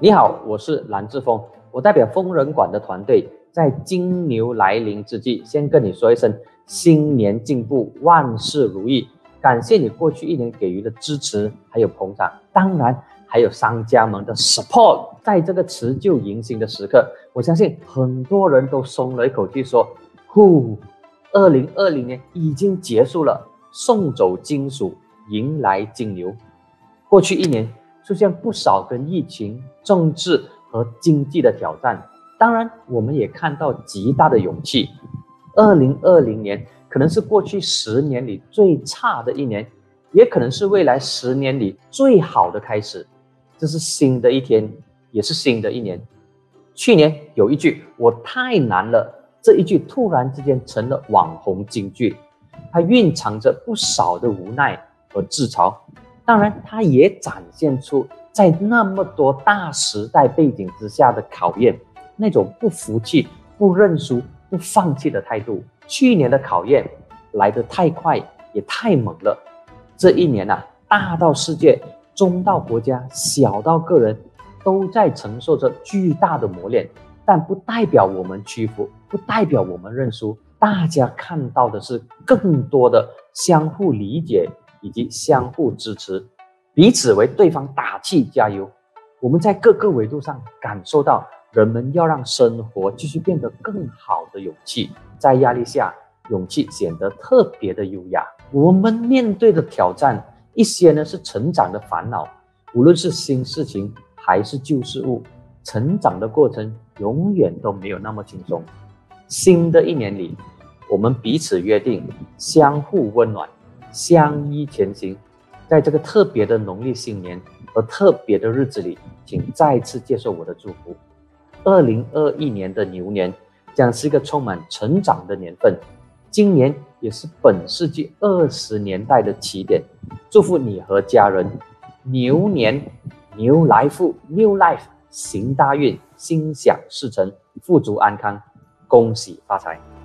你好，我是蓝志峰，我代表疯人馆的团队，在金牛来临之际，先跟你说一声新年进步，万事如意。感谢你过去一年给予的支持，还有捧场，当然还有商家们的 support。在这个辞旧迎新的时刻，我相信很多人都松了一口气，说：“呼，二零二零年已经结束了，送走金属，迎来金牛。”过去一年出现不少跟疫情、政治和经济的挑战，当然我们也看到极大的勇气。二零二零年。可能是过去十年里最差的一年，也可能是未来十年里最好的开始。这是新的一天，也是新的一年。去年有一句“我太难了”，这一句突然之间成了网红金句，它蕴藏着不少的无奈和自嘲。当然，它也展现出在那么多大时代背景之下的考验，那种不服气、不认输、不放弃的态度。去年的考验来得太快，也太猛了。这一年呐，大到世界，中到国家，小到个人，都在承受着巨大的磨练。但不代表我们屈服，不代表我们认输。大家看到的是更多的相互理解以及相互支持，彼此为对方打气加油。我们在各个维度上感受到。人们要让生活继续变得更好的勇气，在压力下，勇气显得特别的优雅。我们面对的挑战，一些呢是成长的烦恼，无论是新事情还是旧事物，成长的过程永远都没有那么轻松。新的一年里，我们彼此约定，相互温暖，相依前行。在这个特别的农历新年和特别的日子里，请再次接受我的祝福。二零二一年的牛年将是一个充满成长的年份，今年也是本世纪二十年代的起点。祝福你和家人牛年牛来富 New Life 行大运，心想事成，富足安康，恭喜发财。